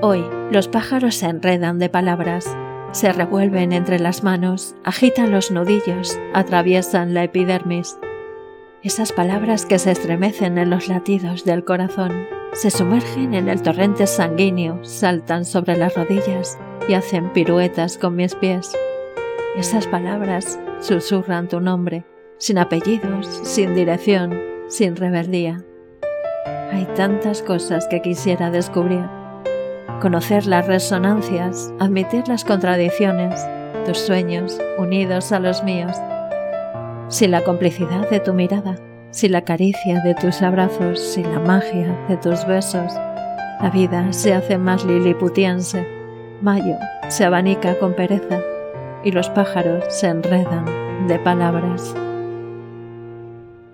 Hoy los pájaros se enredan de palabras, se revuelven entre las manos, agitan los nudillos, atraviesan la epidermis. Esas palabras que se estremecen en los latidos del corazón, se sumergen en el torrente sanguíneo, saltan sobre las rodillas y hacen piruetas con mis pies. Esas palabras susurran tu nombre, sin apellidos, sin dirección, sin rebeldía. Hay tantas cosas que quisiera descubrir conocer las resonancias, admitir las contradicciones, tus sueños unidos a los míos. Sin la complicidad de tu mirada, sin la caricia de tus abrazos, sin la magia de tus besos, la vida se hace más liliputiense, mayo se abanica con pereza y los pájaros se enredan de palabras.